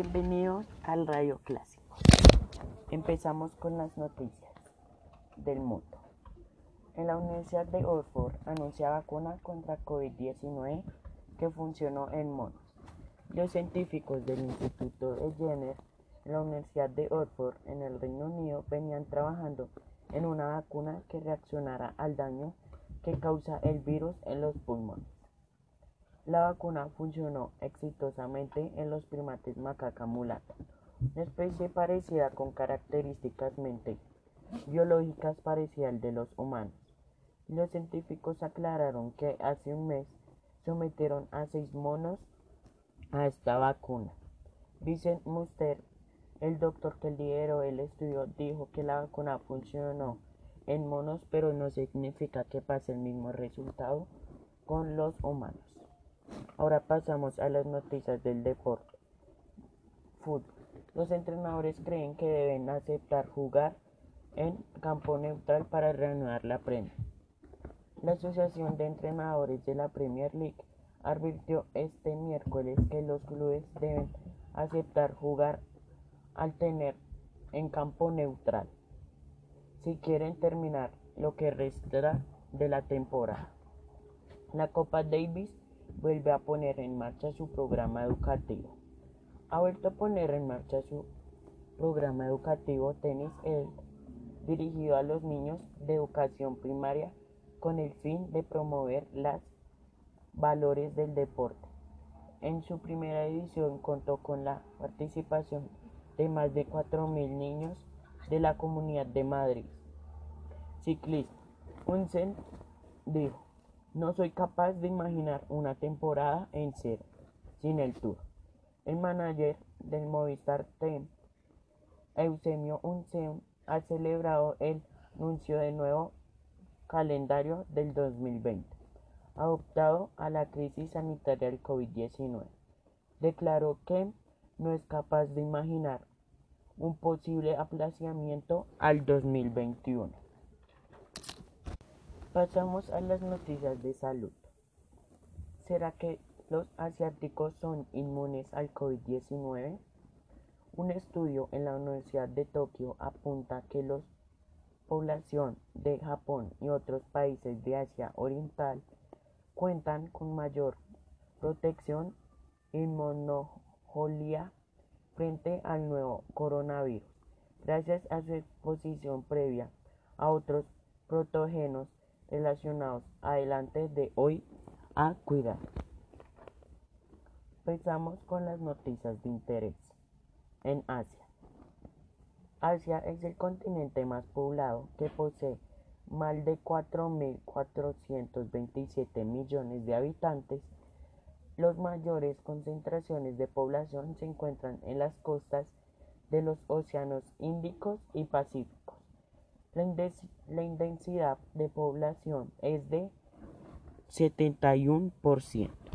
Bienvenidos al Radio Clásico. Empezamos con las noticias del mundo. En la Universidad de Oxford anuncia vacuna contra COVID-19 que funcionó en monos. Los científicos del Instituto de Jenner en la Universidad de Oxford en el Reino Unido venían trabajando en una vacuna que reaccionara al daño que causa el virus en los pulmones. La vacuna funcionó exitosamente en los primates macaca mulata, una especie parecida con características biológicas parecidas al de los humanos. Los científicos aclararon que hace un mes sometieron a seis monos a esta vacuna. Vincent Muster, el doctor que lideró el estudio, dijo que la vacuna funcionó en monos, pero no significa que pase el mismo resultado con los humanos. Ahora pasamos a las noticias del deporte. Fútbol. Los entrenadores creen que deben aceptar jugar en campo neutral para reanudar la Premier. La Asociación de Entrenadores de la Premier League advirtió este miércoles que los clubes deben aceptar jugar al tener en campo neutral si quieren terminar lo que resta de la temporada. La Copa Davis vuelve a poner en marcha su programa educativo. Ha vuelto a poner en marcha su programa educativo Tenis el dirigido a los niños de educación primaria con el fin de promover los valores del deporte. En su primera edición contó con la participación de más de 4.000 niños de la Comunidad de Madrid. Ciclista. Unsen dijo, no soy capaz de imaginar una temporada en cero sin el tour. El manager del Movistar Team, Eusebio Unsen, ha celebrado el anuncio del nuevo calendario del 2020, adoptado a la crisis sanitaria del COVID-19. Declaró que no es capaz de imaginar un posible aplazamiento al 2021. Pasamos a las noticias de salud. ¿Será que los asiáticos son inmunes al COVID-19? Un estudio en la Universidad de Tokio apunta que la población de Japón y otros países de Asia Oriental cuentan con mayor protección inmunológica frente al nuevo coronavirus, gracias a su exposición previa a otros protógenos relacionados adelante de hoy a cuidar. Empezamos con las noticias de interés. En Asia. Asia es el continente más poblado que posee más de 4.427 millones de habitantes. Las mayores concentraciones de población se encuentran en las costas de los océanos Índicos y Pacíficos. La intensidad de población es de 71%.